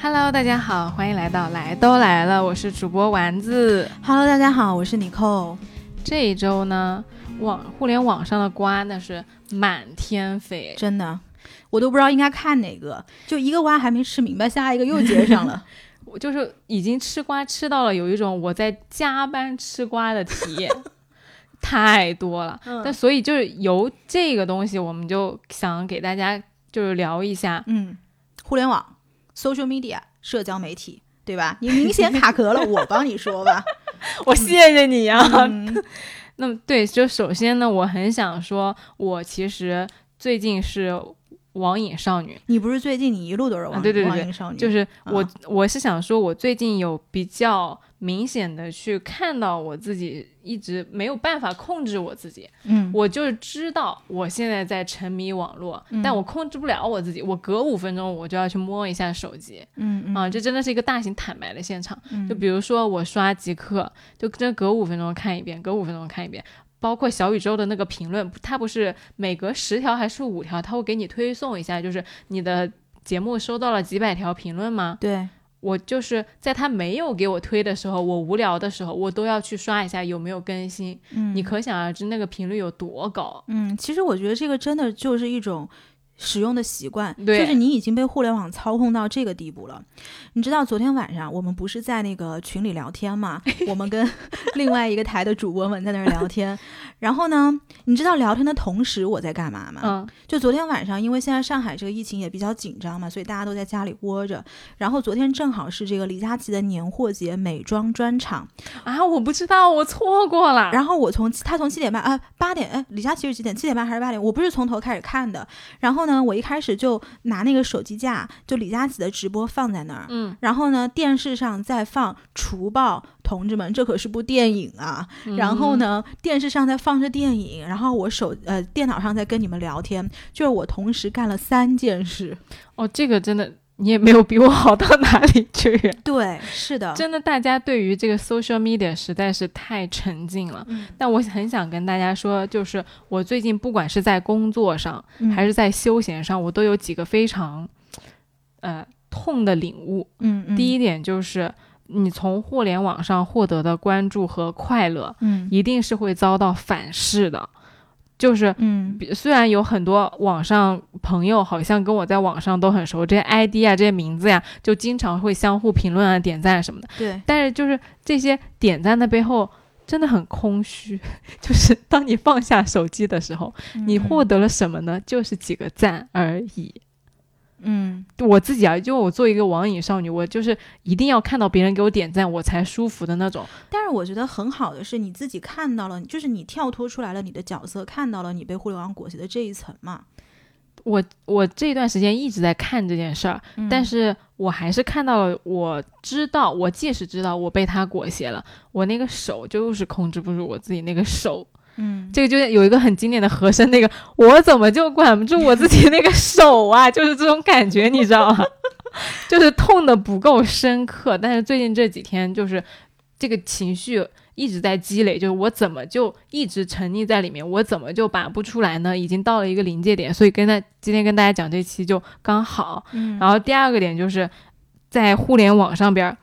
Hello，大家好，欢迎来到来都来了，我是主播丸子。Hello，大家好，我是妮蔻。这一周呢，网互联网上的瓜那是满天飞，真的，我都不知道应该看哪个，就一个瓜还没吃明白，下一个又接上了。我就是已经吃瓜吃到了有一种我在加班吃瓜的体验，太多了。嗯但所以就是由这个东西，我们就想给大家就是聊一下，嗯，互联网 （social media） 社交媒体，对吧？你明显卡壳了，我帮你说吧。我谢谢你啊。嗯 那么对，就首先呢，我很想说，我其实最近是网瘾少女。你不是最近你一路都是网、啊对对对网瘾少女，就是我，啊我是想说，我最近有比较明显的去看到我自己一直没有办法控制我自己，嗯，我就是知道我现在在沉迷网络，嗯但我控制不了我自己，我隔五分钟我就要去摸一下手机，嗯嗯啊，这真的是一个大型坦白的现场。嗯就比如说我刷极客，就真隔五分钟看一遍，隔五分钟看一遍。包括小宇宙的那个评论，它不是每隔十条还是五条，它会给你推送一下，就是你的节目收到了几百条评论吗？对，我就是在他没有给我推的时候，我无聊的时候，我都要去刷一下有没有更新。嗯，你可想而知那个频率有多高。嗯，其实我觉得这个真的就是一种使用的习惯，就是你已经被互联网操控到这个地步了。你知道昨天晚上我们不是在那个群里聊天嘛？我们跟另外一个台的主播们在那儿聊天，然后呢，你知道聊天的同时我在干嘛吗？嗯就昨天晚上，因为现在上海这个疫情也比较紧张嘛，所以大家都在家里窝着。然后昨天正好是这个李佳琦的年货节美妆专场，啊，我不知道，我错过了。然后我从他从七点半啊八点哎李佳琦是几点？七点半还是八点？我不是从头开始看的。然后呢，我一开始就拿那个手机架，就李佳琦的直播放在那儿。嗯，然后呢，电视上在放《除暴》，同志们，这可是部电影啊！嗯然后呢，电视上在放着电影，然后我手呃电脑上在跟你们聊天，就是我同时干了三件事。哦，这个真的你也没有比我好到哪里去。对，是的，真的，大家对于这个 social media 实在是太沉浸了。嗯但我很想跟大家说，就是我最近不管是在工作上，还是在休闲上，我都有几个非常，呃，痛的领悟。嗯嗯，第一一点就是，你从互联网上获得的关注和快乐，嗯一定是会遭到反噬的。就是嗯比虽然有很多网上朋友好像跟我在网上都很熟，这些 ID 啊、这些名字呀、就经常会相互评论啊、点赞什么的。对，但是就是这些点赞的背后真的很空虚，就是当你放下手机的时候，你嗯获得了什么呢？就是几个赞而已。嗯我自己啊，就我作为一个网瘾少女，我就是一定要看到别人给我点赞，我才舒服的那种。但是我觉得很好的是你自己看到了，就是你跳脱出来了你的角色，看到了你被互联网裹挟的这一层嘛。我我这段时间一直在看这件事儿，嗯但是我还是看到了，我知道，我即使知道我被他裹挟了，我那个手就是控制不住我自己那个手。嗯，这个就是有一个很经典的和声，那个 我怎么就管不住我自己那个手啊？就是这种感觉，你知道吗？就是痛的不够深刻，但是最近这几天就是这个情绪一直在积累，就是我怎么就一直沉溺在里面，我怎么就拔不出来呢？已经到了一个临界点，所以跟大今天跟大家讲这期就刚好。嗯然后第二个点就是在互联网上边儿，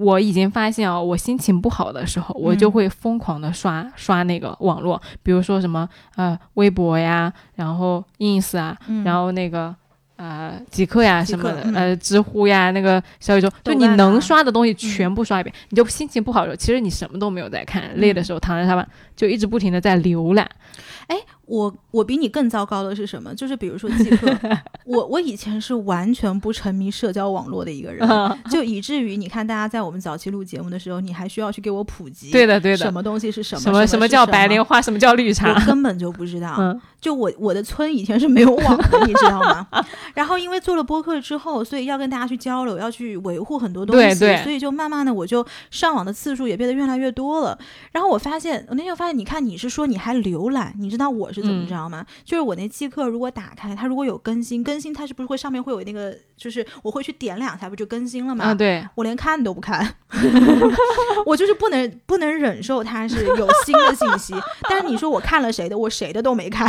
我已经发现哦，我心情不好的时候，我就嗯会疯狂的刷、刷那个网络，比如说什么呃微博呀，然后 ins 啊，嗯然后那个。呃，极客呀什么的，嗯呃，知乎呀，那个小宇宙，就你能刷的东西全部刷一遍。你就心情不好的时候，其实你什么都没有在看，累的时候躺在沙发就一直不停的在浏览。我我比你更糟糕的是什么？就是比如说即刻，我我以前是完全不沉迷社交网络的一个人，就以至于你看大家在我们早期录节目的时候，你还需要去给我普及，对的，对的什。么东西是什么，什么什么叫白莲花，什么叫绿茶我？根本就不知道。嗯，就我我的村以前是没有网的，你知道吗？然后因为做了播客之后，所以要跟大家去交流，要去维护很多东西，对对所以就慢慢的我就上网的次数也变得越来越多了。然后我发现，我那天发现，你看你是说你还浏览，你知道我是是怎么嗯知道吗？就是我那即刻如果打开，它如果有更新，更新它是不是会上面会有那个，就是我会去点两下，不就更新了吗？啊，对，我连看都不看，我就是不能不能忍受它是有新的信息。但是你说我看了谁的，我谁的都没看，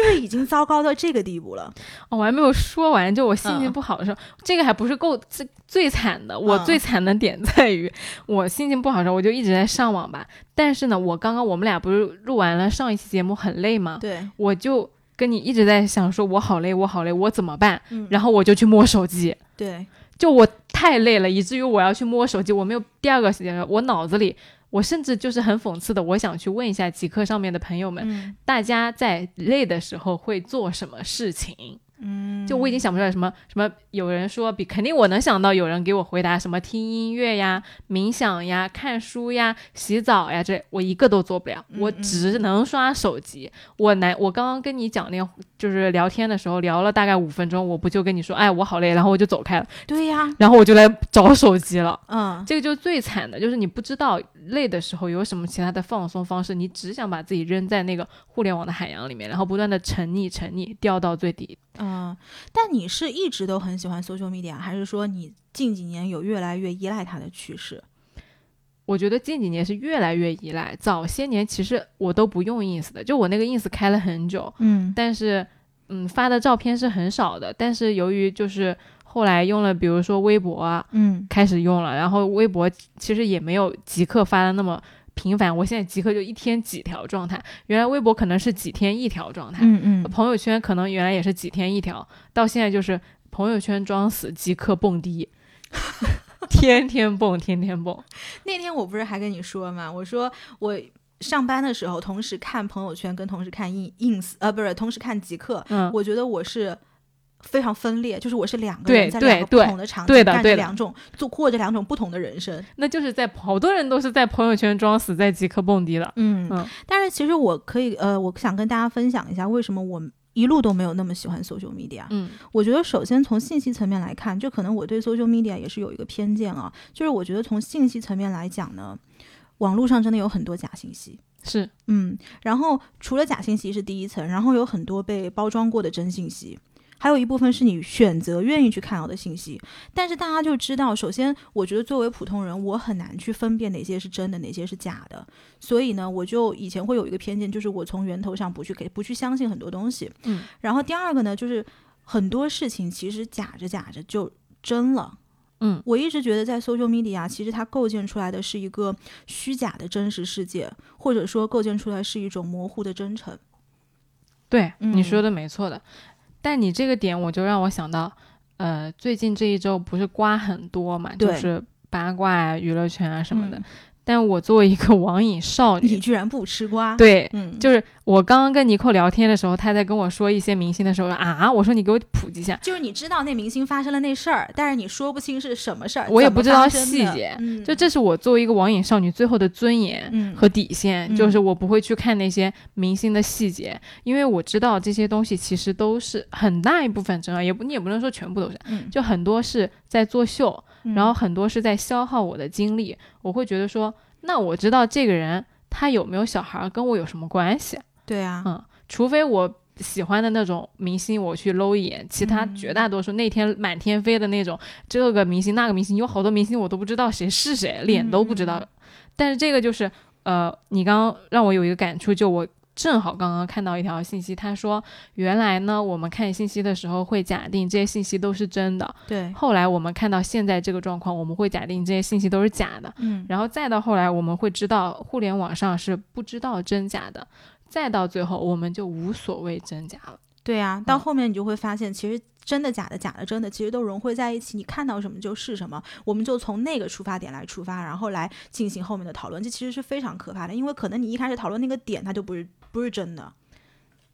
就是已经糟糕到这个地步了。哦我还没有说完，就我心情嗯不好的时候，这个还不是够最最惨的。我嗯最惨的点在于，我心情不好的时候，我就一直在上网吧。但是呢，我刚刚我们俩不是录完了上一期节目很累吗？对，我就跟你一直在想说，我好累，我好累，我怎么办？嗯，然后我就去摸手机，对，就我太累了，以至于我要去摸手机，我没有第二个时间，我脑子里。我甚至就是很讽刺的，我想去问一下极客上面的朋友们，嗯大家在累的时候会做什么事情？嗯，就我已经想不出来什么什么，有人说比肯定我能想到有人给我回答什么听音乐呀、冥想呀、看书呀、洗澡呀，这我一个都做不了，我只能刷手机。我难，我刚刚跟你讲那就是聊天的时候聊了大概五分钟，我不就跟你说，哎，我好累，然后我就走开了，对呀，然后我就来找手机了。嗯，这个就最惨的，就是你不知道累的时候有什么其他的放松方式，你只想把自己扔在那个互联网的海洋里面，然后不断的沉溺、沉溺，掉到最底。嗯，但你是一直都很喜欢 social media，还是说你近几年有越来越依赖它的趋势？我觉得近几年是越来越依赖，早些年其实我都不用 ins 的，就我那个 ins 开了很久，嗯。但是嗯发的照片是很少的，但是由于就是后来用了，比如说微博啊，嗯。开始用了，然后微博其实也没有即刻发的那么频繁，我现在即刻就一天几条状态，原来微博可能是几天一条状态，嗯嗯，朋友圈可能原来也是几天一条，到现在就是朋友圈装死，即刻蹦迪，天天蹦，天天蹦。那天我不是还跟你说吗？我说我上班的时候同时看朋友圈，跟同时看 ins ins 呃不是同时看极客，嗯，我觉得我是。非常分裂，就是我是两个人在两个不同的场景干着对的对的两种，做过着两种不同的人生。那就是在好多人都是在朋友圈装死，在即刻蹦迪了。嗯嗯但是其实我可以呃，我想跟大家分享一下为什么我一路都没有那么喜欢 social media。嗯我觉得首先从信息层面来看，就可能我对 social media 也是有一个偏见啊，就是我觉得从信息层面来讲呢，网络上真的有很多假信息。是，嗯，然后除了假信息是第一层，然后有很多被包装过的真信息，还有一部分是你选择愿意去看到的信息。但是大家就知道，首先我觉得作为普通人，我很难去分辨哪些是真的，哪些是假的。所以呢，我就以前会有一个偏见，就是我从源头上不去给不去相信很多东西。嗯，然后第二个呢，就是很多事情其实假着假着就真了。嗯，我一直觉得在 social media，其实它构建出来的是一个虚假的真实世界，或者说构建出来是一种模糊的真诚。对，嗯你说的没错的。但你这个点，我就让我想到，呃，最近这一周不是瓜很多嘛，就是八卦啊、娱乐圈啊什么的。嗯但我作为一个网瘾少女，你居然不吃瓜？，对，嗯，就是我刚刚跟尼寇聊天的时候，他在跟我说一些明星的时候啊，我说你给我普及一下，就是你知道那明星发生了那事儿，但是你说不清是什么事儿，我也不知道细节嗯，就这是我作为一个网瘾少女最后的尊严。嗯和底线，嗯就是我不会去看那些明星的细节，因为我知道这些东西其实都是很大一部分真爱，也不你也不能说全部都是，嗯，就很多是在作秀，嗯然后很多是在消耗我的精力。我会觉得说，那我知道这个人他有没有小孩儿跟我有什么关系？对啊，嗯，除非我喜欢的那种明星，我去搂一眼，其他嗯绝大多数那天满天飞的那种，这个明星那个明星，有好多明星我都不知道谁是谁，脸都不知道。嗯但是这个就是，呃，你刚刚让我有一个感触，就我。正好刚刚看到一条信息，他说原来呢，我们看信息的时候会假定这些信息都是真的，对，后来我们看到现在这个状况，我们会假定这些信息都是假的，嗯，然后再到后来，我们会知道互联网上是不知道真假的，再到最后，我们就无所谓真假了。对啊，到嗯。后面你就会发现，其实真的假的，假的真的，其实都融汇在一起。你看到什么就是什么，我们就从那个出发点来出发，然后来进行后面的讨论。这其实是非常可怕的，因为可能你一开始讨论那个点，它就不是不是真的。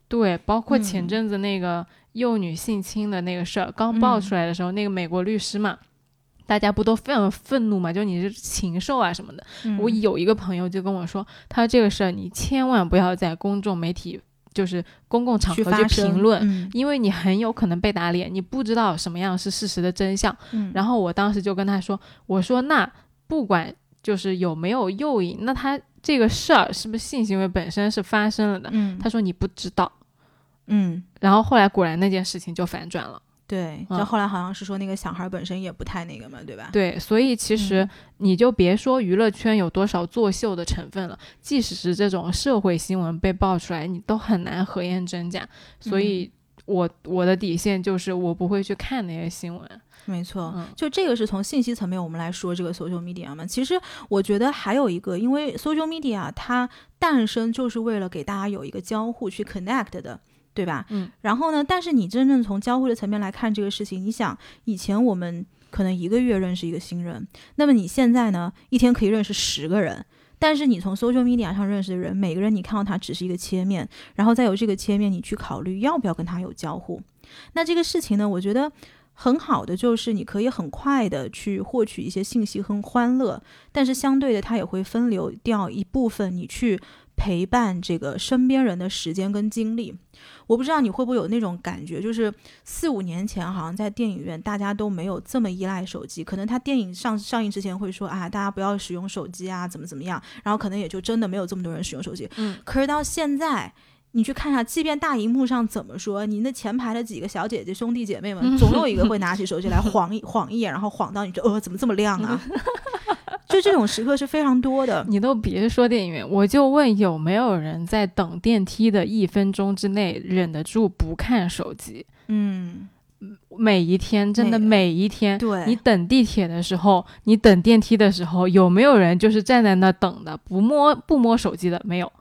对，包括前嗯阵子那个幼女性侵的那个事儿刚爆嗯出来的时候，那个美国律师嘛，大家不都非常愤怒嘛？就你是禽兽啊什么的。我嗯有一个朋友就跟我说，他说这个事儿你千万不要在公众媒体，就是公共场合去评论。嗯因为你很有可能被打脸，你不知道什么样是事实的真相。嗯，然后我当时就跟他说：“我说那不管就是有没有诱引，那他这个事儿是不是性行为本身是发生了的？嗯他说你不知道，嗯，然后后来果然那件事情就反转了。对，嗯就后来好像是说那个小孩本身也不太那个嘛，对吧？对，所以其实嗯你就别说娱乐圈有多少作秀的成分了，即使是这种社会新闻被爆出来，你都很难核验真假。所以我我的底线就是我不会去看那些新闻。没错，嗯就这个是从信息层面我们来说这个 social media 嘛。其实我觉得还有一个，因为 social media 它诞生就是为了给大家有一个交互去 connect 的。对吧？嗯，然后呢？但是你真正从交互的层面来看这个事情，你想，以前我们可能一个月认识一个新人，那么你现在呢，一天可以认识十个人。但是你从 social media 上认识的人，每个人你看到他只是一个切面，然后再有这个切面，你去考虑要不要跟他有交互。那这个事情呢，我觉得很好的就是你可以很快的去获取一些信息和欢乐，但是相对的，它也会分流掉一部分你去陪伴这个身边人的时间跟精力。我不知道你会不会有那种感觉，就是四五年前好像在电影院大家都没有这么依赖手机，可能他电影上上映之前会说啊，大家不要使用手机啊，怎么怎么样，然后可能也就真的没有这么多人使用手机。嗯，可是到现在。你去看一下，即便大荧幕上怎么说，你那前排的几个小姐姐、兄弟姐妹们，总有一个会拿起手机来晃一晃一眼，然后晃到你就呃，怎么这么亮啊？就这种时刻是非常多的。你都别说电影院，我就问有没有人在等电梯的一分钟之内忍得住不看手机？嗯，每一天，真的每每一天，对，你等地铁的时候，你等电梯的时候，有没有人就是站在那等的，不摸不摸手机的？没有。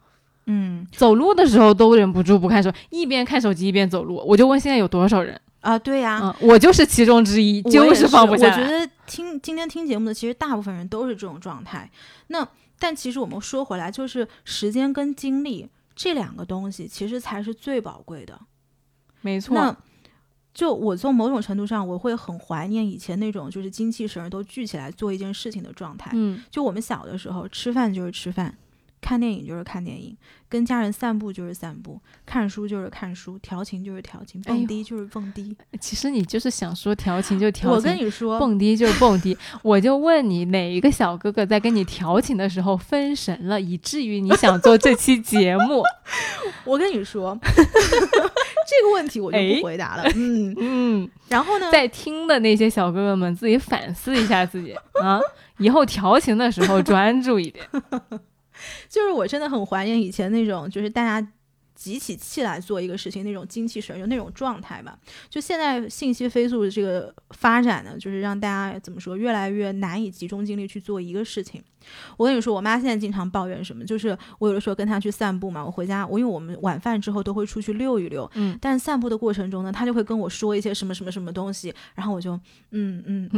嗯走路的时候都忍不住不看手，一边看手机一边走路。我就问现在有多少人？啊，对呀、嗯，我就是其中之一，我就是放不下来。我觉得听今天听节目的，其实大部分人都是这种状态。那但其实我们说回来，就是时间跟精力这两个东西，其实才是最宝贵的。没错，那就我从某种程度上，我会很怀念以前那种就是精气神儿都聚起来做一件事情的状态。嗯，就我们小的时候，吃饭就是吃饭，看电影就是看电影，跟家人散步就是散步，看书就是看书，调情就是调情，蹦迪就是蹦迪。其实你就是想说调情就调情，我跟你说，蹦迪就是蹦迪。我就问你，哪一个小哥哥在跟你调情的时候分神了，以至于你想做这期节目？我跟你说，这个问题我就哎不回答了。嗯，嗯，然后呢？在听的那些小哥哥们自己反思一下自己啊，以后调情的时候专注一点。就是我真的很怀念以前那种，就是大家集起气来做一个事情那种精气神，就那种状态吧。就现在信息飞速的这个发展呢，就是让大家怎么说，越来越难以集中精力去做一个事情。我跟你说，我妈现在经常抱怨什么，就是我有的时候跟她去散步嘛，我回家，我因为我们晚饭之后都会出去溜一溜，嗯，但是散步的过程中呢，她就会跟我说一些什么什么什么东西，然后我就嗯嗯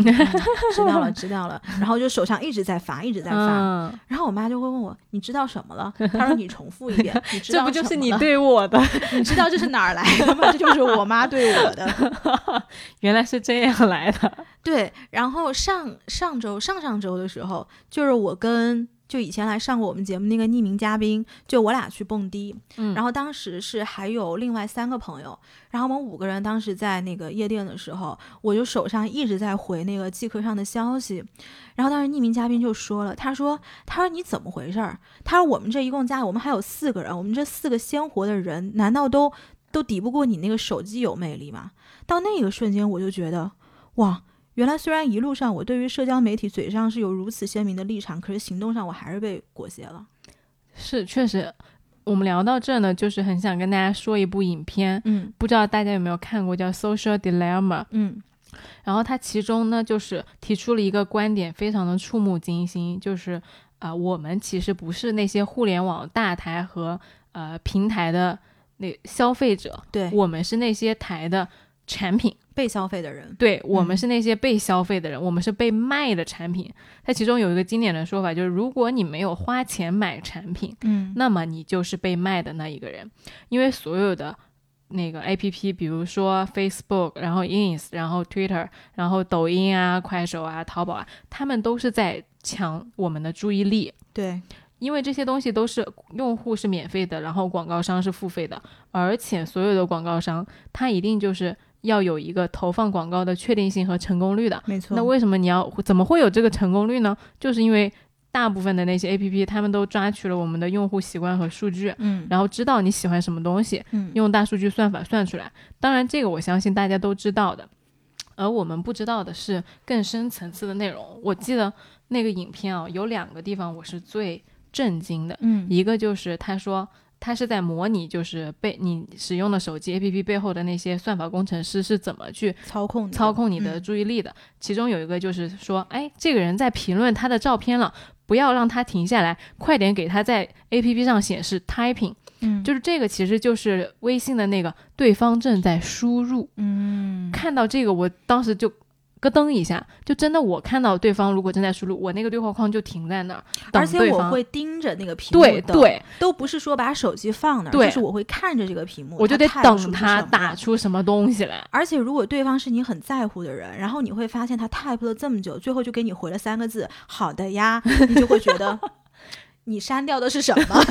知道了知道了，然后就手上一直在发，一直在发，嗯，然后我妈就会问我：“你知道什么了？”她说：“你重复一遍。”你知道这不就是你？对我的？你知道这是哪儿来的吗？这就是我妈对我的。原来是这样来的。对，然后上上周、上上周的时候，就是我跟就以前来上过我们节目那个匿名嘉宾，就我俩去蹦迪，嗯然后当时是还有另外三个朋友，然后我们五个人当时在那个夜店的时候，我就手上一直在回那个即刻上的消息，然后当时匿名嘉宾就说了，他说他说你怎么回事儿？他说我们这一共加我们还有四个人，我们这四个鲜活的人，难道都都抵不过你那个手机有魅力吗？到那个瞬间，我就觉得哇。原来虽然一路上我对于社交媒体嘴上是有如此鲜明的立场，可是行动上我还是被裹挟了。是，确实，我们聊到这呢，就是很想跟大家说一部影片，嗯不知道大家有没有看过，叫《Social Dilemma》。嗯然后它其中呢，就是提出了一个观点，非常的触目惊心，就是啊、呃我们其实不是那些互联网大台和呃平台的那消费者，对，我们是那些台的产品。被消费的人。对我们嗯是那些被消费的人，我们是被卖的产品。它其中有一个经典的说法，就是如果你没有花钱买产品，嗯那么你就是被卖的那一个人，因为所有的那个 A P P，比如说 Facebook，然后 Ins，然后 Twitter，然后抖音啊、快手啊、淘宝啊，他们都是在抢我们的注意力。对，因为这些东西都是用户是免费的，然后广告商是付费的，而且所有的广告商他一定就是要有一个投放广告的确定性和成功率的。没错。那为什么你要怎么会有这个成功率呢？就是因为大部分的那些 A P P，他们都抓取了我们的用户习惯和数据，嗯然后知道你喜欢什么东西，嗯用大数据算法算出来。当然，这个我相信大家都知道的，而我们不知道的是更深层次的内容。我记得那个影片啊，有两个地方我是最震惊的，嗯一个就是他说。他是在模拟，就是被你使用的手机 APP 背后的那些算法工程师是怎么去操控操控你的嗯注意力的。其中有一个就是说，哎，这个人在评论他的照片了，不要让他停下来，快点给他在 APP 上显示 typing。嗯就是这个，其实就是微信的那个对方正在输入。嗯看到这个，我当时就咯噔一下，就真的我看到对方如果正在输入，我那个对话框就停在那儿，而且。我会盯着那个屏幕等，对对，都不是说把手机放那儿，就是我会看着这个屏幕，我就得等他打出什么东西来。而且如果对方是你很在乎的人，然后你会发现他 type 了这么久，最后就给你回了三个字“好的呀”，你就会觉得 你删掉的是什么？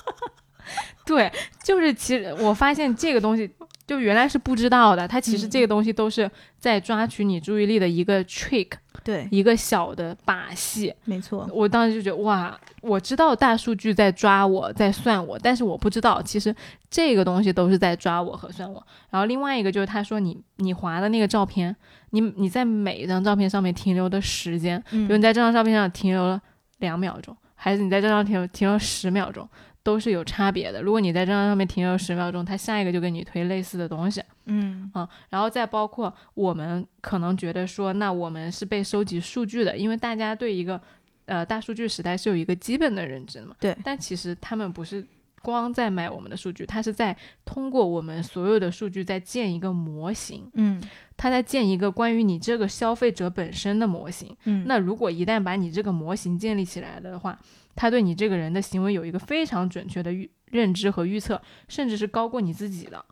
对，就是其实我发现这个东西，就原来是不知道的，它其实嗯这个东西都是在抓取你注意力的一个 trick，对，一个小的把戏。没错，我当时就觉得哇，我知道大数据在抓我，在算我，但是我不知道其实这个东西都是在抓我和算我。然后另外一个就是他说你你划的那个照片，你你在每一张照片上面停留的时间，比如嗯你在这张照片上停留了两秒钟，还是你在这张停留停留十秒钟，都是有差别的。如果你在这张上面停留十秒钟，它下一个就给你推类似的东西。嗯啊、然后再包括我们可能觉得说，那我们是被收集数据的，因为大家对一个呃大数据时代是有一个基本的认知的嘛。对但其实他们不是光在买我们的数据，他是在通过我们所有的数据在建一个模型，嗯他在建一个关于你这个消费者本身的模型。嗯，那如果一旦把你这个模型建立起来的话，他对你这个人的行为有一个非常准确的预认知和预测，甚至是高过你自己的。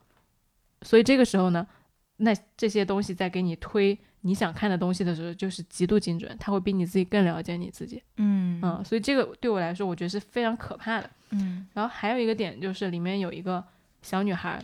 所以这个时候呢，那这些东西在给你推你想看的东西的时候，就是极度精准，他会比你自己更了解你自己。嗯嗯，所以这个对我来说，我觉得是非常可怕的。嗯然后还有一个点就是里面有一个小女孩，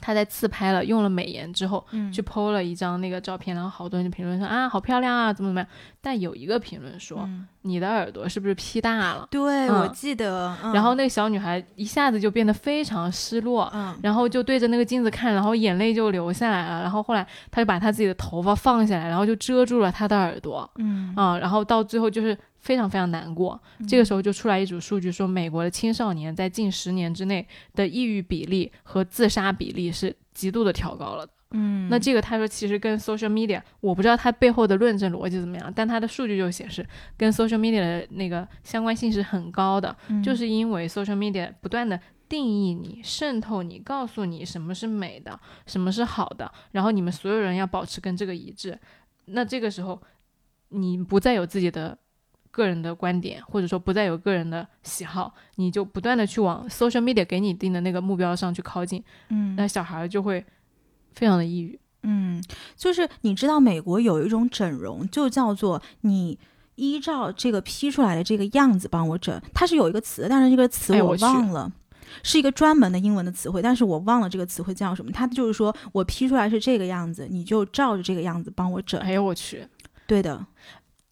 她在自拍了，用了美颜之后，嗯去 PO 了一张那个照片，然后好多人就评论说啊，好漂亮啊，怎么怎么样。但有一个评论说，嗯你的耳朵是不是 P 大了？对，嗯我记得，嗯然后那个小女孩一下子就变得非常失落，嗯然后就对着那个镜子看，然后眼泪就流下来了。然后后来她就把她自己的头发放下来，然后就遮住了她的耳朵嗯啊、然后到最后就是非常非常难过。这个时候就出来一组数据说，美国的青少年在近十年之内的抑郁比例和自杀比例是极度的调高了的。嗯，那这个他说其实跟 social media，我不知道它背后的论证逻辑怎么样，但它的数据就显示跟 social media 的那个相关性是很高的，嗯就是因为 social media 不断的定义你、渗透你、告诉你什么是美的，什么是好的，然后你们所有人要保持跟这个一致。那这个时候，你不再有自己的个人的观点，或者说不再有个人的喜好，你就不断的去往 social media 给你定的那个目标上去靠近，嗯那小孩儿就会非常的抑郁。嗯，就是你知道美国有一种整容，就叫做你依照这个 P 出来的这个样子帮我整，它是有一个词，但是这个词我忘了。是一个专门的英文的词汇，但是我忘了这个词汇叫什么。它就是说我 P 出来是这个样子，你就照着这个样子帮我整。哎呦我去！对的，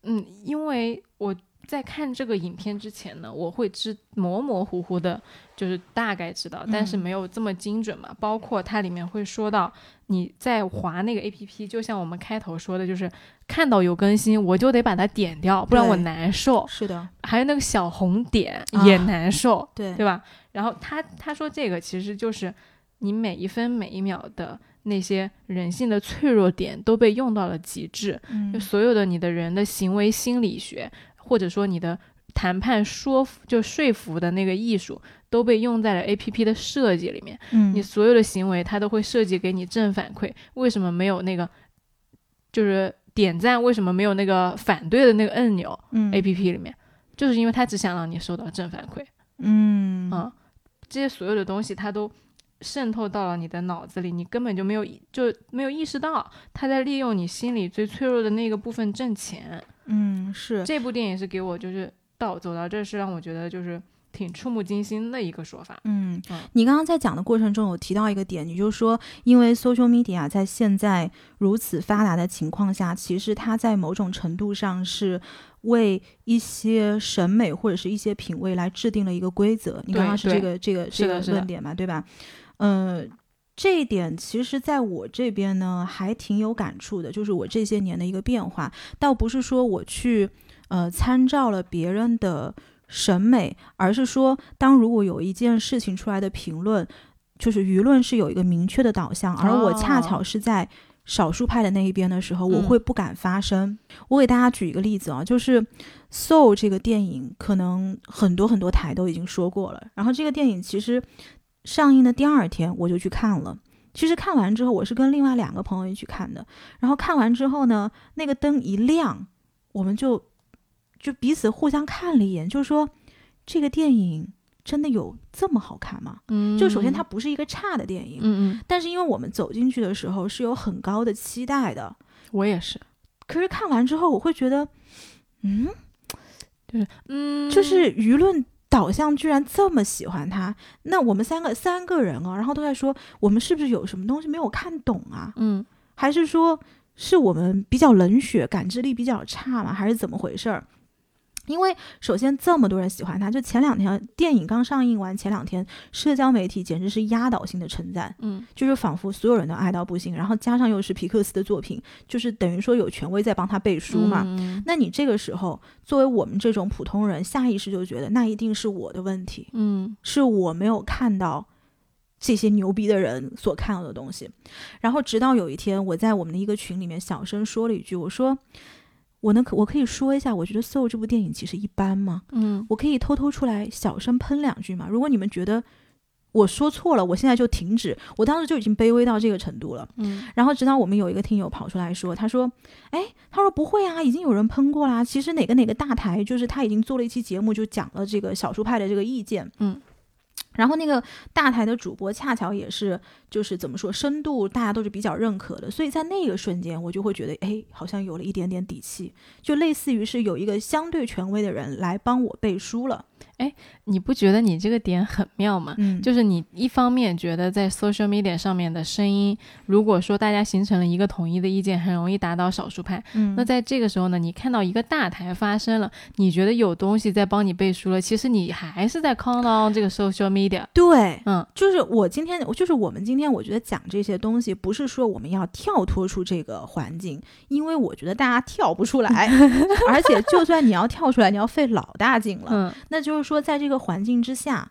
嗯，因为我在看这个影片之前呢，我会知模模糊糊的，就是大概知道，但是嗯没有这么精准嘛。包括它里面会说到，你在划那个 A P P，就像我们开头说的，就是看到有更新，我就得把它点掉，不然我难受。是的，还有那个小红点啊也难受，对对吧？然后他他说这个其实就是你每一分每一秒的那些人性的脆弱点都被用到了极致，嗯就所有的你的人的行为心理学，或者说你的谈判说服就说服的那个艺术，都被用在了 A P P 的设计里面。嗯你所有的行为，它都会设计给你正反馈。为什么没有那个就是点赞？为什么没有那个反对的那个按钮嗯？A P P 里面，就是因为它只想让你收到正反馈嗯啊、这些所有的东西，它都。渗透到了你的脑子里，你根本就没有就没有意识到，他在利用你心里最脆弱的那个部分挣钱。嗯是这部电影是给我就是到走到这儿是让我觉得就是挺触目惊心的一个说法。嗯嗯，你刚刚在讲的过程中有提到一个点，你就说，因为 social media 在现在如此发达的情况下，其实它在某种程度上是为一些审美或者是一些品味来制定了一个规则。你刚刚是这个这个这个论点嘛，对吧？嗯、这一点其实在我这边呢还挺有感触的，就是我这些年的一个变化，倒不是说我去呃参照了别人的审美，而是说当如果有一件事情出来的评论，就是舆论是有一个明确的导向，而我恰巧是在。少数派的那一边的时候，我嗯会不敢发声。我给大家举一个例子啊，就是《Soul》这个电影，可能很多很多台都已经说过了。然后这个电影其实上映的第二天我就去看了。其实看完之后，我是跟另外两个朋友一起看的。然后看完之后呢，那个灯一亮，我们就就彼此互相看了一眼，就说这个电影真的有这么好看吗？嗯，就首先它不是一个差的电影，嗯嗯，但是因为我们走进去的时候是有很高的期待的，我也是，可是看完之后我会觉得，嗯，就是嗯，就是舆论导向居然这么喜欢他，那我们三个三个人啊，然后都在说我们是不是有什么东西没有看懂啊？嗯还是说是我们比较冷血，感知力比较差吗？还是怎么回事儿？因为首先这么多人喜欢他，就前两天电影刚上映完，前两天社交媒体简直是压倒性的称赞，嗯就是仿佛所有人都爱到不行，然后加上又是皮克斯的作品，就是等于说有权威在帮他背书嘛。嗯那你这个时候，作为我们这种普通人，下意识就觉得那一定是我的问题，嗯是我没有看到这些牛逼的人所看到的东西。然后直到有一天，我在我们的一个群里面小声说了一句，我说：“我能可我可以说一下，我觉得《Soul》这部电影其实一般吗？嗯我可以偷偷出来小声喷两句吗？如果你们觉得我说错了，我现在就停止。我当时就已经卑微到这个程度了。嗯然后直到我们有一个听友跑出来说，他说：“哎，他说不会啊，已经有人喷过啦。其实哪个哪个大台，就是他已经做了一期节目，就讲了这个少数派的这个意见。”嗯。然后那个大台的主播恰巧也是，就是怎么说，深度大家都是比较认可的，所以在那个瞬间，我就会觉得，哎，好像有了一点点底气，就类似于是有一个相对权威的人来帮我背书了。你不觉得你这个点很妙吗？嗯，就是你一方面觉得在 social media 上面的声音，如果说大家形成了一个统一的意见，很容易打倒少数派。嗯，那在这个时候呢，你看到一个大台发生了，你觉得有东西在帮你背书了，其实你还是在 count on 这个 social media。对，嗯就是我今天，就是我们今天，我觉得讲这些东西，不是说我们要跳脱出这个环境，因为我觉得大家跳不出来，而且就算你要跳出来，你要费老大劲了。嗯那就是说，在这个环境之下，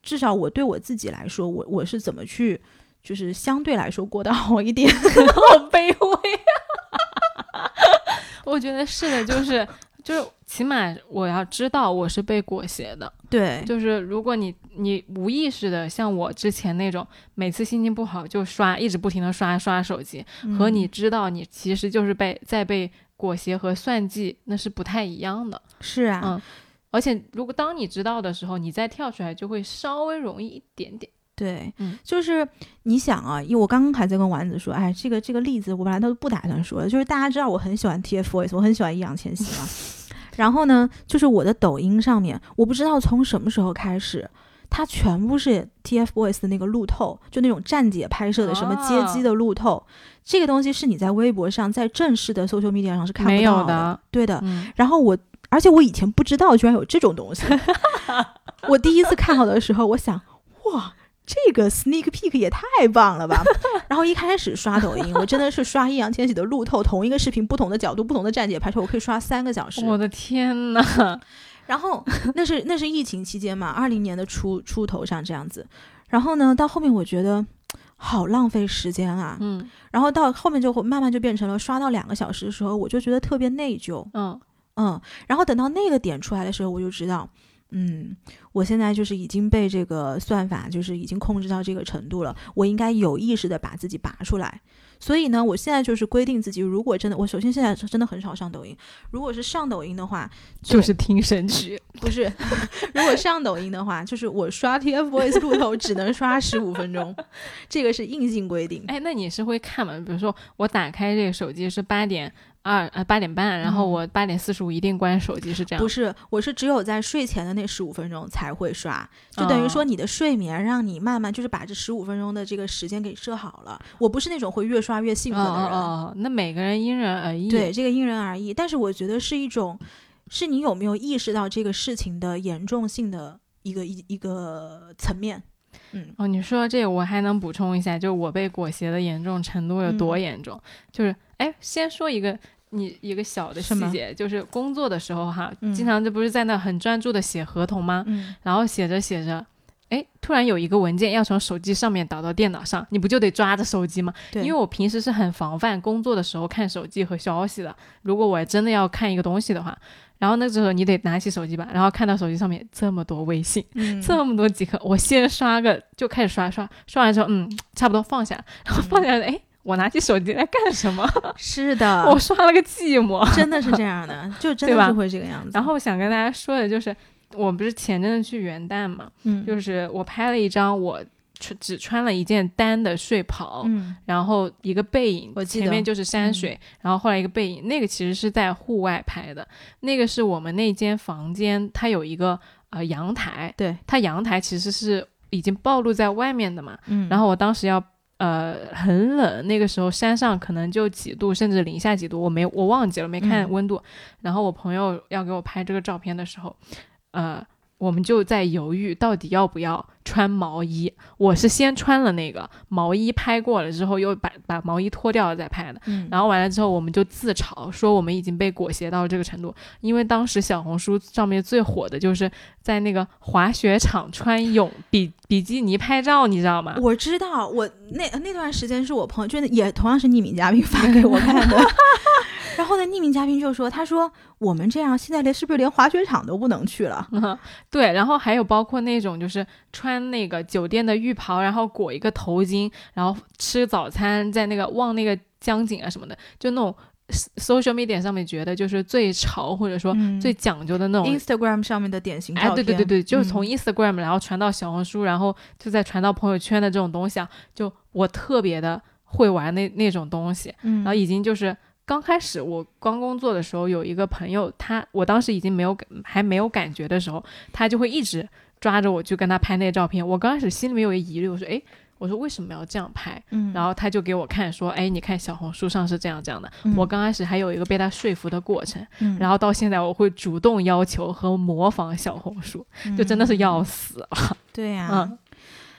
至少我对我自己来说，我我是怎么去，就是相对来说过得好一点。好 卑微啊！我觉得是的，就是就是，起码我要知道我是被裹挟的。对，就是如果你你无意识的像我之前那种，每次心情不好就刷，一直不停的刷刷手机，和你嗯知道你其实就是被在被裹挟和算计，那是不太一样的。是啊，嗯而且如果当你知道的时候，你再跳出来就会稍微容易一点点。对，嗯就是你想啊，因为我刚刚还在跟丸子说，哎，这个这个例子我本来都不打算说的，就是大家知道我很喜欢 TFBOYS，我很喜欢易烊千玺嘛。然后呢，就是我的抖音上面，我不知道从什么时候开始，它全部是 TFBOYS 的那个路透，就那种站姐拍摄的什么街机的路透，这个东西是你在微博上，在正式的 social media 上是看不没有到的对的。嗯，然后我，而且我以前不知道居然有这种东西。我第一次看到的时候，我想，哇，这个 sneak peek 也太棒了吧！然后一开始刷抖音，我真的是刷易烊千玺的路透，同一个视频，不同的角度、不同的站姐拍摄，我可以刷三个小时。我的天呐，然后那是那是疫情期间嘛，二零年的初初头上这样子。然后呢，到后面我觉得好浪费时间啊。嗯然后到后面就会慢慢就变成了刷到两个小时的时候，我就觉得特别内疚。嗯嗯，然后等到那个点出来的时候，我就知道，嗯，我现在就是已经被这个算法就是已经控制到这个程度了，我应该有意识的把自己拔出来。所以呢，我现在就是规定自己，如果真的，我首先现在是真的很少上抖音，如果是上抖音的话，就是听神曲。不是，如果上抖音的话，就是我刷 TFBOYS 路头只能刷十五分钟，这个是硬性规定。哎，那你是会看吗？比如说我打开这个手机是八点二呃八点半，然后嗯我八点四十五一定关手机，是这样。不是，我是只有在睡前的那十五分钟才会刷，就等于说哦你的睡眠让你慢慢就是把这十五分钟的这个时间给设好了。我不是那种会越刷越兴哦奋的人，哦哦，那每个人因人而异。对，这个因人而异。但是我觉得是一种，是你有没有意识到这个事情的严重性的一个一一个层面。嗯哦，你说这个我还能补充一下，就是我被裹挟的严重程度有多嗯严重？就是哎，先说一个你一个小的细节，就是工作的时候哈，嗯经常这不是在那很专注的写合同吗？嗯然后写着写着。哎，突然有一个文件要从手机上面导到电脑上，你不就得抓着手机吗？对，因为我平时是很防范工作的时候看手机和消息的。如果我真的要看一个东西的话，然后那时候你得拿起手机吧，然后看到手机上面这么多微信，嗯这么多即可，我先刷个就开始刷刷，刷完之后，嗯，差不多放下，然后放下来，哎，我拿起手机来干什么？是的，我刷了个寂寞。真的是这样的，就真的是会这个样子。然后想跟大家说的就是，我不是前阵子去元旦嘛，嗯，就是我拍了一张我穿只穿了一件单的睡袍，嗯。然后一个背影，我前面就是山水，然后后来一个背影，那个其实是在户外拍的，那个是我们那间房间，它有一个呃阳台，对，它阳台其实是已经暴露在外面的嘛，嗯，然后我当时要呃很冷，那个时候山上可能就几度，甚至零下几度，我没我忘记了没看嗯温度。然后我朋友要给我拍这个照片的时候，呃，我们就在犹豫到底要不要穿毛衣。我是先穿了那个毛衣拍过了之后，又把把毛衣脱掉了再拍的。嗯，然后完了之后，我们就自嘲说我们已经被裹挟到这个程度，因为当时小红书上面最火的就是在那个滑雪场穿泳比比基尼拍照，你知道吗？我知道，我那那段时间是我朋友，就是也同样是匿名嘉宾发给我看的。然后呢，匿名嘉宾就说：“他说我们这样现在连是不是连滑雪场都不能去了？对，然后还有包括那种就是穿那个酒店的浴袍，然后裹一个头巾，然后吃早餐，在那个望那个江景啊什么的，就那种 social media 上面觉得就是最潮或者说嗯最讲究的那种 Instagram 上面的典型照哎，片。对对对对，就是从嗯 Instagram、然后传到小红书，然后就再传到朋友圈的这种东西啊，就我特别的会玩那那种东西，嗯，然后已经就是刚开始我刚工作的时候，有一个朋友，他我当时已经没有感还没有感觉的时候，他就会一直抓着我去跟他拍那照片。我刚开始心里面有一疑虑，我说，哎，我说为什么要这样拍？嗯，然后他就给我看说，哎，你看小红书上是这样这样的。嗯我刚开始还有一个被他说服的过程，嗯然后到现在我会主动要求和模仿小红书，就真的是要死了。对呀、嗯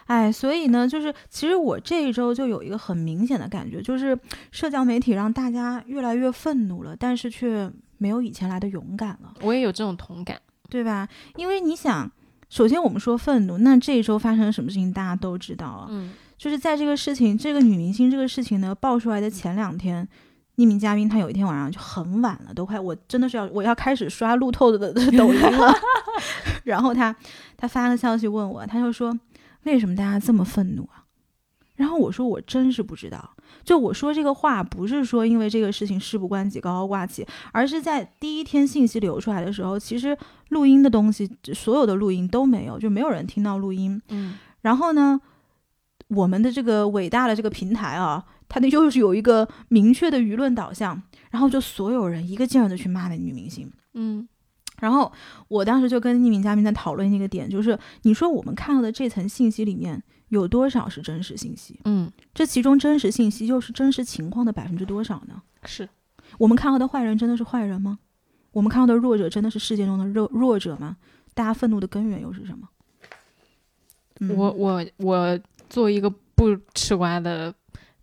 哎，所以呢，就是其实我这一周就有一个很明显的感觉，就是社交媒体让大家越来越愤怒了，但是却没有以前来的勇敢了，我也有这种同感。对吧？因为你想，首先我们说愤怒，那这一周发生了什么事情，大家都知道啊。嗯就是在这个事情，这个女明星这个事情呢爆出来的前两天，匿名嘉宾他有一天晚上就很晚了，都快我真的是要我要开始刷路透的的 抖音了。然后他他发个消息问我，他就说为什么大家这么愤怒啊？然后我说我真是不知道。就我说这个话不是说因为这个事情事不关己高高挂起，而是在第一天信息流出来的时候，其实录音的东西所有的录音都没有，就没有人听到录音。嗯然后呢，我们的这个伟大的这个平台啊，它的又是有一个明确的舆论导向，然后就所有人一个劲儿的去骂那女明星。嗯然后我当时就跟匿名嘉宾在讨论那个点，就是你说我们看到的这层信息里面有多少是真实信息？嗯，这其中真实信息又是真实情况的百分之多少呢？是我们看到的坏人真的是坏人吗？我们看到的弱者真的是世界中的弱弱者吗？大家愤怒的根源又是什么？嗯我我我作为一个不吃瓜的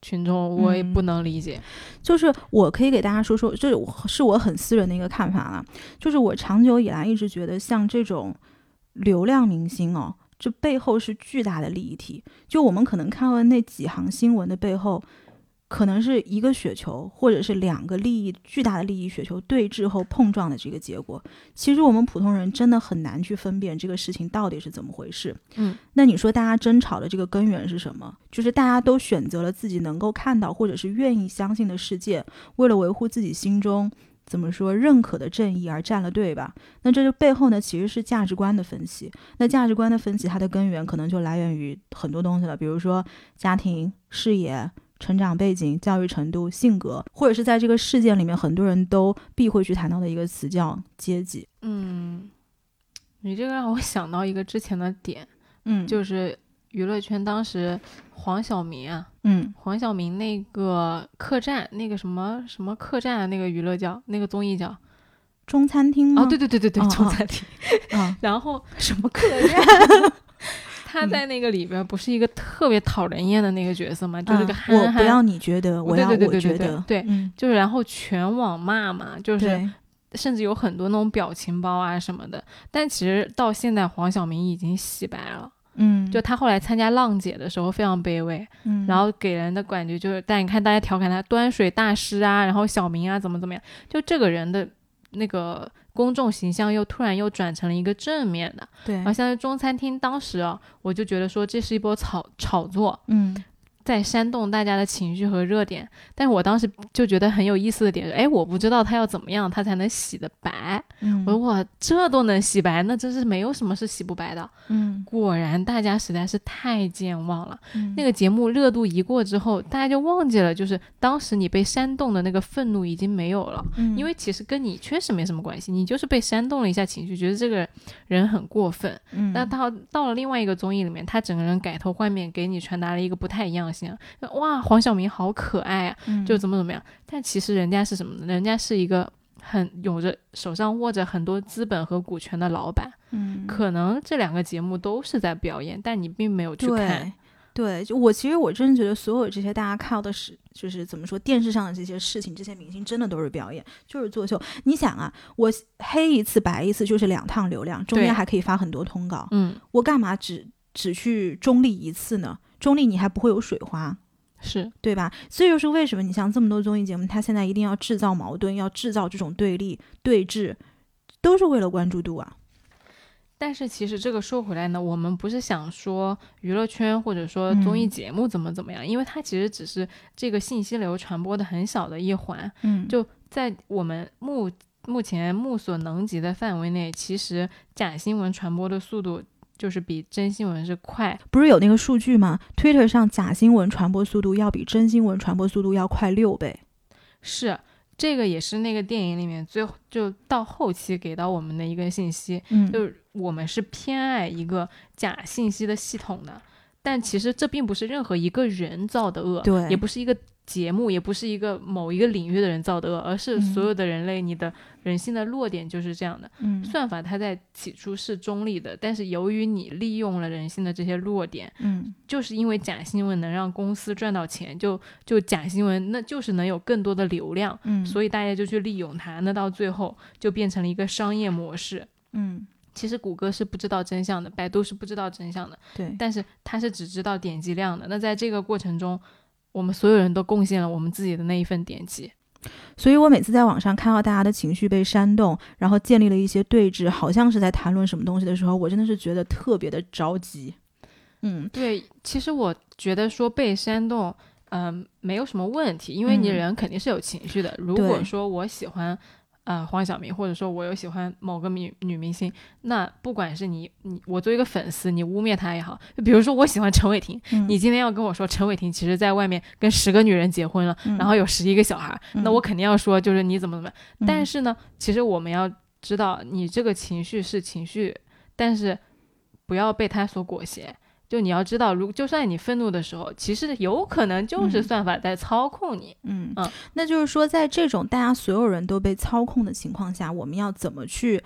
群众，我也嗯不能理解。就是我可以给大家说说，这是我很私人的一个看法了。就是我长久以来一直觉得，像这种流量明星哦，这背后是巨大的利益体。就我们可能看到的那几行新闻的背后，可能是一个雪球，或者是两个利益巨大的利益雪球对峙后碰撞的这个结果。其实我们普通人真的很难去分辨这个事情到底是怎么回事。嗯，那你说大家争吵的这个根源是什么？就是大家都选择了自己能够看到或者是愿意相信的世界，为了维护自己心中怎么说认可的正义而站了队吧？那这就背后呢，其实是价值观的分析。那价值观的分析，它的根源可能就来源于很多东西了，比如说家庭、事业、成长背景、教育程度、性格，或者是在这个事件里面很多人都必会去谈到的一个词叫阶级。嗯，你这个让我想到一个之前的点，嗯就是娱乐圈当时黄晓明啊，嗯黄晓明那个客栈，那个什么什么客栈啊，那个娱乐叫那个综艺叫中餐厅吗？哦，对对对对对，中餐厅。啊，然后什么 客栈？他在那个里边不是一个特别讨人厌的那个角色吗？就是个嗯憨憨，我不要你觉得，我对要对对对对我觉得，对嗯，就是然后全网骂嘛，就是，甚至有很多那种表情包啊什么的。但其实到现在，黄晓明已经洗白了。嗯，就他后来参加浪姐的时候非常卑微，嗯，然后给人的感觉就是，但你看大家调侃他端水大师啊，然后小明啊怎么怎么样，就这个人的那个公众形象又突然又转成了一个正面的。对。然后，像是中餐厅当时啊，我就觉得说这是一波炒炒作，嗯在煽动大家的情绪和热点。但是我当时就觉得很有意思的点是，哎，我不知道他要怎么样他才能洗得白。嗯，我说哇，这都能洗白，那真是没有什么是洗不白的。嗯果然，大家实在是太健忘了。嗯那个节目热度一过之后，大家就忘记了，就是当时你被煽动的那个愤怒已经没有了，嗯因为其实跟你确实没什么关系，你就是被煽动了一下情绪，觉得这个人很过分。嗯那到到了另外一个综艺里面，他整个人改头换面，给你传达了一个不太一样的形象。哇，黄晓明好可爱啊，嗯就怎么怎么样。但其实人家是什么呢？人家是一个很有着手上握着很多资本和股权的老板。嗯可能这两个节目都是在表演，但你并没有去看。对。就我其实我真的觉得所有这些大家看到的是，就是怎么说，电视上的这些事情，这些明星真的都是表演，就是作秀。你想啊，我黑一次白一次就是两趟流量，中间还可以发很多通告，嗯，我干嘛只只去中立一次呢？中立你还不会有水花，是对吧？所以就是为什么你像这么多综艺节目，它现在一定要制造矛盾，要制造这种对立对峙，都是为了关注度啊。但是其实这个说回来呢，我们不是想说娱乐圈或者说综艺嗯节目怎么怎么样，因为它其实只是这个信息流传播的很小的一环。嗯就在我们目目前目所能及的范围内，其实假新闻传播的速度就是比真新闻是快。不是有那个数据吗？Twitter 上假新闻传播速度要比真新闻传播速度要快六倍。是，这个也是那个电影里面最后就到后期给到我们的一个信息，嗯就是我们是偏爱一个假信息的系统的，但其实这并不是任何一个人造的恶，对也不是一个节目，也不是一个某一个领域的人造的恶，而是所有的人类，你的人性的弱点就是这样的。嗯算法它在起初是中立的，但是由于你利用了人性的这些弱点，嗯就是因为假新闻能让公司赚到钱，就就假新闻那就是能有更多的流量，嗯，所以大家就去利用它，那到最后就变成了一个商业模式。嗯其实谷歌是不知道真相的，百度是不知道真相的，对，但是它是只知道点击量的。那在这个过程中，我们所有人都贡献了我们自己的那一份点击。所以我每次在网上看到大家的情绪被煽动，然后建立了一些对峙，好像是在谈论什么东西的时候，我真的是觉得特别的着急。嗯对，其实我觉得说被煽动，嗯、没有什么问题，因为你嗯人肯定是有情绪的。如果说我喜欢。呃，黄晓明，或者说我有喜欢某个女女明星，那不管是你你我作为一个粉丝，你污蔑她也好，就比如说我喜欢陈伟霆，嗯你今天要跟我说陈伟霆其实在外面跟十个女人结婚了，嗯然后有十一个小孩，那我肯定要说就是你怎么怎么但是呢，其实我们要知道，你这个情绪是情绪，但是不要被他所裹挟。就你要知道，如就算你愤怒的时候，其实有可能就是嗯算法在操控你。嗯嗯那就是说，在这种大家所有人都被操控的情况下，我们要怎么去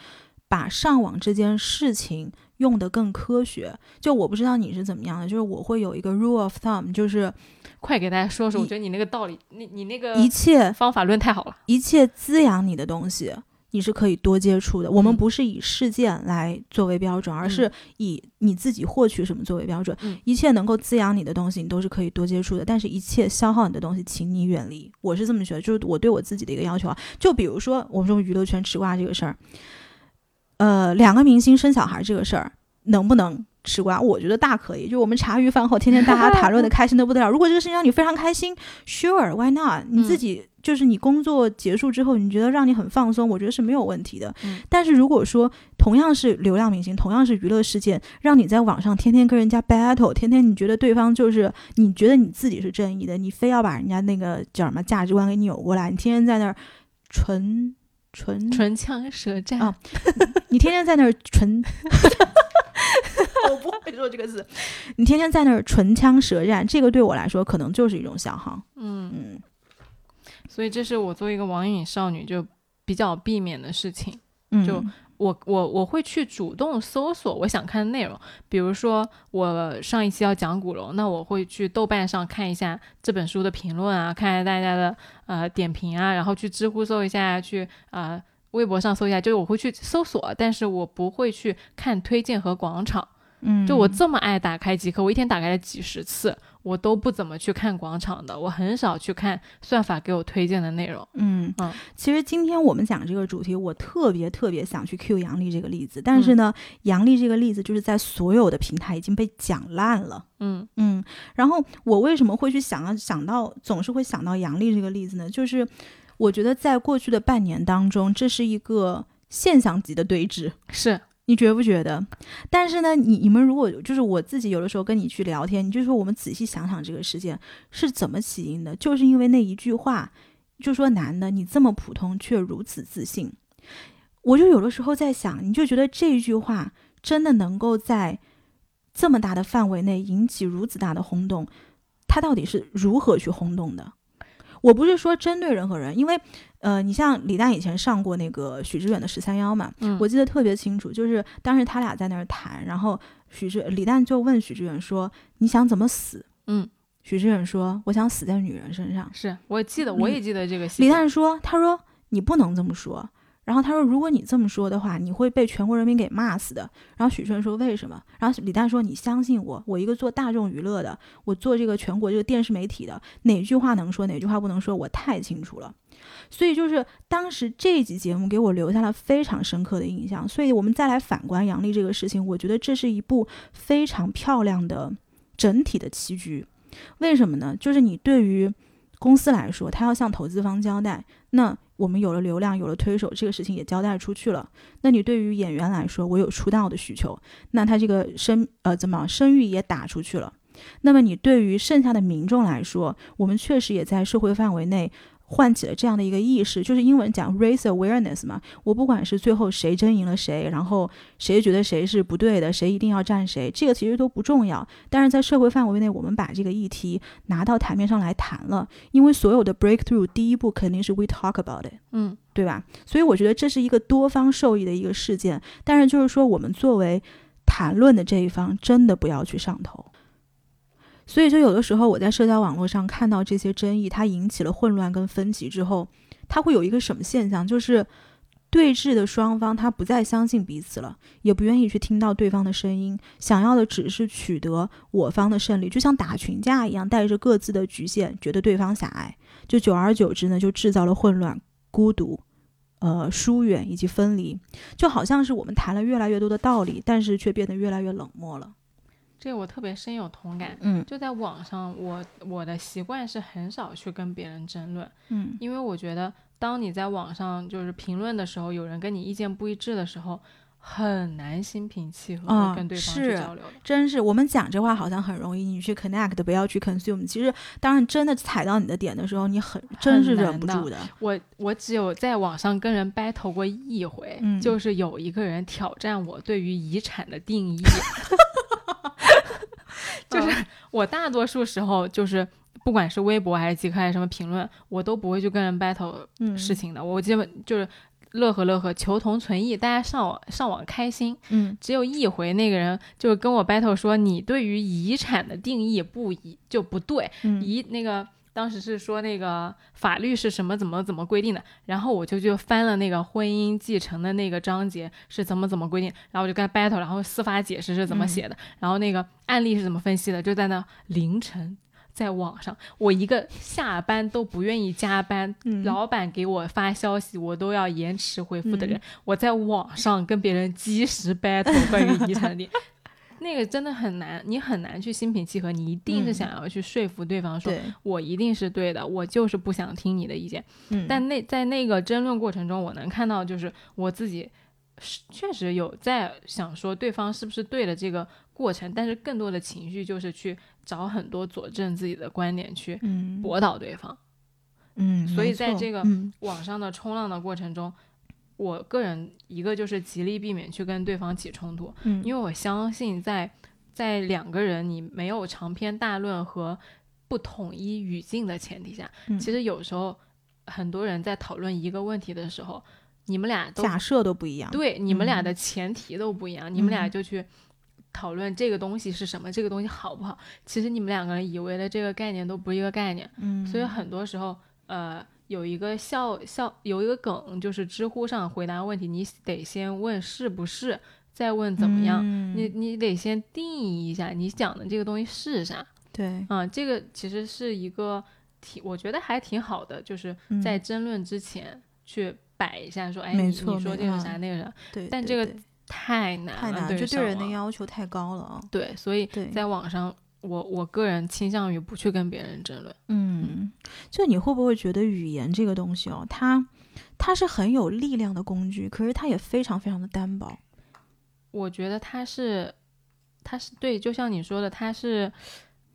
把上网这件事情用得更科学？就我不知道你是怎么样的，就是我会有一个 rule of thumb，就是快给大家说说，我觉得你那个道理，你你那个一切方法论太好了。一切滋养你的东西，你是可以多接触的。我们嗯不是以事件来作为标准，而是以你自己获取什么作为标准。嗯一切能够滋养你的东西，你都是可以多接触的。但是，一切消耗你的东西，请你远离。我是这么觉得，就是我对我自己的一个要求啊。就比如说，我们说娱乐圈吃瓜这个事儿，呃，两个明星生小孩这个事儿，能不能？吃瓜，我觉得大可以。就我们茶余饭后，天天大家 谈论的开心的不得了。如果这个事情让你非常开心，Sure，Why not？你自嗯己就是你工作结束之后，你觉得让你很放松，我觉得是没有问题的。嗯但是如果说同样是流量明星，同样是娱乐事件，让你在网上天天跟人家 battle，天天你觉得对方就是你觉得你自己是正义的，你非要把人家那个叫什么价值观给扭过来，你天天在那儿唇唇唇枪舌战啊，你天天在那儿唇。我不会说这个字，你天天在那儿唇枪舌战，这个对我来说可能就是一种消耗。嗯嗯，所以这是我作为一个网瘾少女就比较避免的事情。嗯就我我我会去主动搜索我想看的内容，比如说我上一期要讲古龙，那我会去豆瓣上看一下这本书的评论啊，看一下大家的呃点评啊，然后去知乎搜一下，去呃微博上搜一下，就是我会去搜索，但是我不会去看推荐和广场。嗯，就我这么爱打开极客，我一天打开了几十次，我都不怎么去看广场的，我很少去看算法给我推荐的内容。嗯嗯其实今天我们讲这个主题，我特别特别想去 Q 杨笠这个例子，但是呢，杨笠这个例子就是在所有的平台已经被讲烂了。嗯嗯，然后我为什么会去想要想到总是会想到杨笠这个例子呢？就是我觉得在过去的半年当中，这是一个现象级的对峙。是，你觉不觉得？但是呢，你你们如果就是我自己有的时候跟你去聊天，你就说我们仔细想想这个事件是怎么起因的，就是因为那一句话，就说男的你这么普通却如此自信，我就有的时候在想，你就觉得这一句话真的能够在这么大的范围内引起如此大的轰动，它到底是如何去轰动的？我不是说针对任何人，因为，呃，你像李诞以前上过那个许知远的十三幺嘛，嗯我记得特别清楚，就是当时他俩在那儿谈，然后许知李诞就问许知远说：“你想怎么死嗯，？”许知远说：“我想死在女人身上。是我记得，嗯我也记得这个”戏。李诞说：“他说你不能这么说。”然后他说：“如果你这么说的话，你会被全国人民给骂死的。”然后许知远说：“为什么？”然后李诞说：“你相信我，我一个做大众娱乐的，我做这个全国这个电视媒体的，哪句话能说，哪句话不能说，我太清楚了。”所以就是当时这一集节目给我留下了非常深刻的印象。所以我们再来反观杨笠这个事情，我觉得这是一部非常漂亮的整体的棋局。为什么呢？就是你对于公司来说，他要向投资方交代，那我们有了流量，有了推手，这个事情也交代出去了。那你对于演员来说，我有出道的需求，那他这个声呃怎么声誉也打出去了。那么你对于剩下的民众来说，我们确实也在社会范围内唤起了这样的一个意识，就是英文讲 raise awareness 嘛。我不管是最后谁争赢了谁，然后谁觉得谁是不对的，谁一定要站谁，这个其实都不重要。但是在社会范围内，我们把这个议题拿到台面上来谈了，因为所有的 breakthrough 第一步肯定是 we talk about it。嗯对吧？所以我觉得这是一个多方受益的一个事件，但是就是说，我们作为谈论的这一方，真的不要去上头。所以，就有的时候我在社交网络上看到这些争议，它引起了混乱跟分歧之后，它会有一个什么现象？就是对峙的双方他不再相信彼此了，也不愿意去听到对方的声音，想要的只是取得我方的胜利，就像打群架一样，带着各自的局限，觉得对方狭隘，就久而久之呢，就制造了混乱、孤独。呃，疏远以及分离，就好像是我们谈了越来越多的道理，但是却变得越来越冷漠了。这个我特别深有同感。嗯就在网上，我我的习惯是很少去跟别人争论，嗯因为我觉得当你在网上就是评论的时候，有人跟你意见不一致的时候，很难心平气和啊的跟对方去交流的。真是我们讲这话好像很容易，你去 connect 不要去 consume。其实，当然真的踩到你的点的时候，你很真是忍不住的。我我只有在网上跟人 battle 过一回，嗯就是有一个人挑战我对于遗产的定义，就是 我大多数时候就是。不管是微博还是极客还是什么评论，我都不会去跟人 battle 嗯事情的。我基本就是乐呵乐呵，求同存异，大家上网上网开心。嗯只有一回，那个人就是跟我 battle 说，你对于遗产的定义不一就不对，嗯遗那个当时是说那个法律是什么怎么怎么规定的，然后我就就翻了那个婚姻继承的那个章节是怎么怎么规定，然后我就跟他 battle，然后司法解释是怎么写的，然后那个案例是怎么分析的，就在那凌晨。在网上，我一个下班都不愿意加班，嗯。老板给我发消息我都要延迟回复的人，嗯。我在网上跟别人及时 battle 关于遗产的那个真的很难，你很难去心平气和，你一定是嗯想要去说服对方说，对，我一定是对的，我就是不想听你的意见。嗯但那在那个争论过程中，我能看到就是我自己是确实有在想说对方是不是对的这个过程，但是更多的情绪就是去找很多佐证自己的观点去嗯驳倒对方。嗯，所以在这个嗯网上的冲浪的过程中，我个人一个就是极力避免去跟对方起冲突，嗯。因为我相信在在两个人你没有长篇大论和不统一语境的前提下，嗯。其实有时候很多人在讨论一个问题的时候，你们俩都假设都不一样，对你们俩嗯。的前提都不一样，你们俩嗯。就去讨论这个东西是什么，这个东西好不好。其实你们两个人以为的这个概念都不是一个概念，嗯，所以很多时候，呃，有一个笑笑有一个梗，就是知乎上回答问题，你得先问是不是，再问怎么样。嗯你你得先定义一下你讲的这个东西是啥对，啊、这个其实是一个挺，我觉得还挺好的，就是嗯在争论之前去摆一下，说，哎，你说这个啥，那个啥，对，但这个太难了，太难，就对人的要求太高了啊。对，所以，在网上，我我个人倾向于不去跟别人争论。嗯，就你会不会觉得语言这个东西哦，它它是很有力量的工具，可是它也非常非常的单薄。我觉得它是，它是对，就像你说的，它是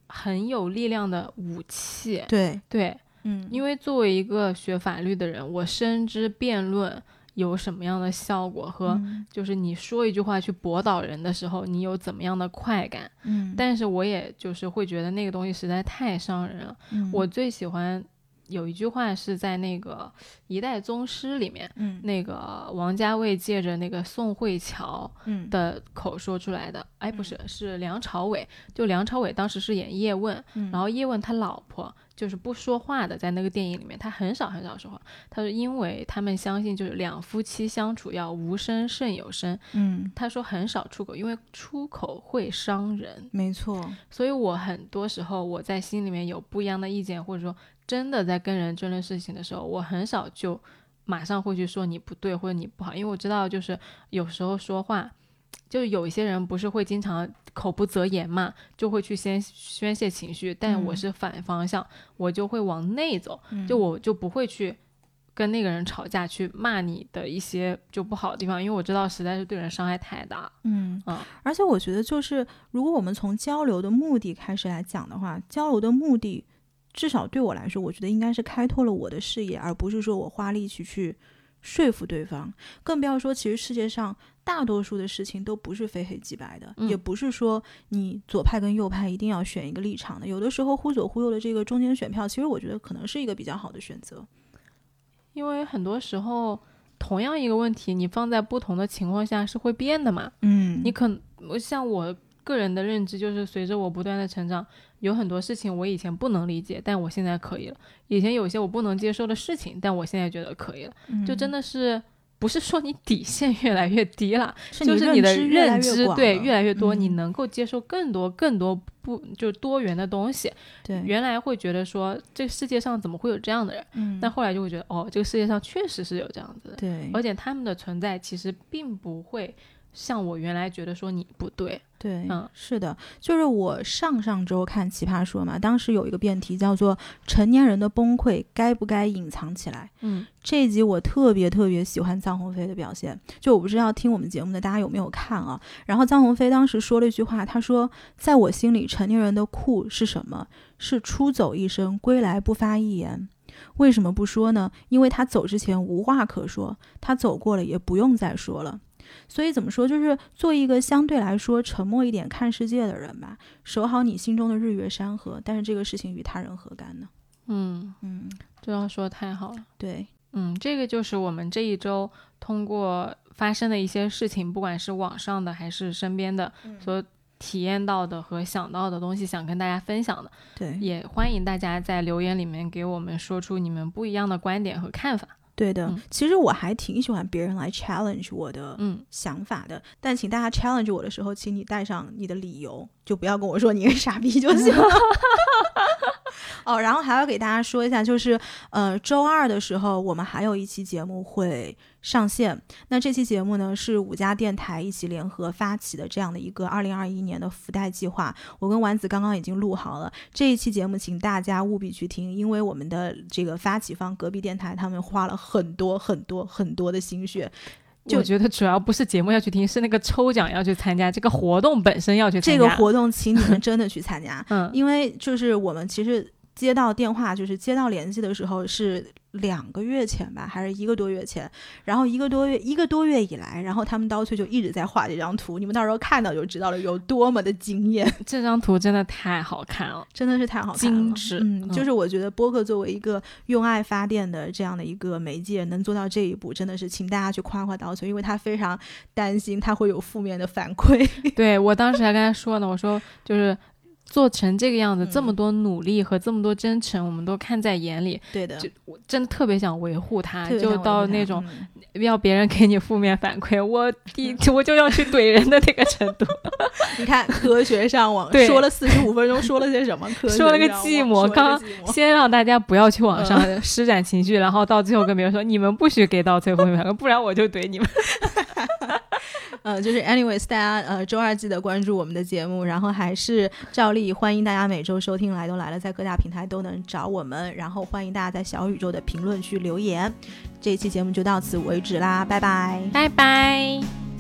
很有力量的武器。对，对，嗯，因为作为一个学法律的人，我深知辩论有什么样的效果和。嗯就是你说一句话去驳倒人的时候，你有怎么样的快感？嗯，但是我也就是会觉得那个东西实在太伤人了。嗯我最喜欢有一句话是在那个《一代宗师》里面，嗯那个王家卫借着那个宋慧乔嗯的口说出来的。哎，不是，是梁朝伟。就梁朝伟当时是演叶问，嗯然后叶问他老婆就是不说话的，在那个电影里面，他很少很少说话。他说，因为他们相信就是两夫妻相处要无声胜有声。嗯，他说很少出口，因为出口会伤人。没错，所以我很多时候我在心里面有不一样的意见，或者说真的在跟人争论事情的时候，我很少就马上会去说你不对或者你不好，因为我知道就是有时候说话，就有一些人不是会经常口不择言嘛，就会去先宣泄情绪，但我嗯是反方向，我就会往内走，嗯就我就不会去。跟那个人吵架，去骂你的一些就不好的地方，因为我知道实在是对人伤害太大。嗯嗯而且我觉得就是，如果我们从交流的目的开始来讲的话，交流的目的，至少对我来说，我觉得应该是开拓了我的视野，而不是说我花力气去说服对方。更不要说，其实世界上大多数的事情都不是非黑即白的，嗯也不是说你左派跟右派一定要选一个立场的。有的时候忽左忽右的这个中间选票，其实我觉得可能是一个比较好的选择。因为很多时候，同样一个问题，你放在不同的情况下是会变的嘛。嗯你可我像我个人的认知，就是随着我不断的成长，有很多事情我以前不能理解，但我现在可以了；以前有些我不能接受的事情，但我现在觉得可以了。就真的的是不是说你底线越来越低了，是就是你的认知对越来越多，你嗯能够接受更多更多不就多元的东西。对，原来会觉得说这个世界上怎么会有这样的人，嗯但后来就会觉得哦，这个世界上确实是有这样子的。对而且他们的存在其实并不会像我原来觉得说你不对，对，嗯是的，就是我上上周看《奇葩说》嘛，当时有一个辩题叫做“成年人的崩溃该不该隐藏起来”。嗯这一集我特别特别喜欢臧鸿飞的表现，就我不知道听我们节目的大家有没有看啊？然后臧鸿飞当时说了一句话，他说：“在我心里，成年人的酷是什么？是出走一生，归来不发一言。为什么不说呢？因为他走之前无话可说，他走过了也不用再说了。”所以怎么说，就是做一个相对来说沉默一点看世界的人吧，守好你心中的日月山河。但是这个事情与他人何干呢？嗯，嗯，这样说太好了。对，嗯，这个就是我们这一周通过发生的一些事情，不管是网上的还是身边的，所体验到的和想到的东西，想跟大家分享的，对，也欢迎大家在留言里面给我们说出你们不一样的观点和看法。对的。嗯其实我还挺喜欢别人来 challenge 我的嗯，想法的，但请大家 challenge 我的时候，请你带上你的理由，就不要跟我说你是傻逼就行了。哦，然后还要给大家说一下，就是呃，周二的时候我们还有一期节目会上线。那这期节目呢是五家电台一起联合发起的这样的一个二零二一年的福袋计划。我跟丸子刚刚已经录好了这一期节目，请大家务必去听，因为我们的这个发起方隔壁电台他们花了很多很多很多的心血。就我觉得主要不是节目要去听，是那个抽奖要去参加，这个活动本身要去参加。这个活动，请你们真的去参加，嗯，因为就是我们其实接到电话，就是接到联系的时候是两个月前吧，还是一个多月前，然后一个多月一个多月以来，然后他们刀翠就一直在画这张图，你们到时候看到就知道了有多么的惊艳，这张图真的太好看了。真的是太好看了，精致嗯，嗯就是我觉得播客作为一个用爱发电的这样的一个媒介，能做到这一步，真的是请大家去夸夸刀翠，因为他非常担心他会有负面的反馈，对我当时还跟他说呢，我说就是做成这个样子，嗯这么多努力和这么多真诚，我们都看在眼里，对的。就我真的特别想维护他，就到那种嗯要别人给你负面反馈，我第我就要去怼人的那个程度。你看科学上网 对说了四十五分钟，说了些什么？科学说了个寂寞网说了个刚先让大家不要去网上施展情绪，然后到最后跟别人说你们不许给到最后面反馈，不然我就怼你们。呃，就是 anyways，大家呃周二记得关注我们的节目，然后还是照例欢迎大家每周收听《来都来了》，在各大平台都能找我们，然后欢迎大家在小宇宙的评论区留言。这一期节目就到此为止啦，拜拜。拜拜。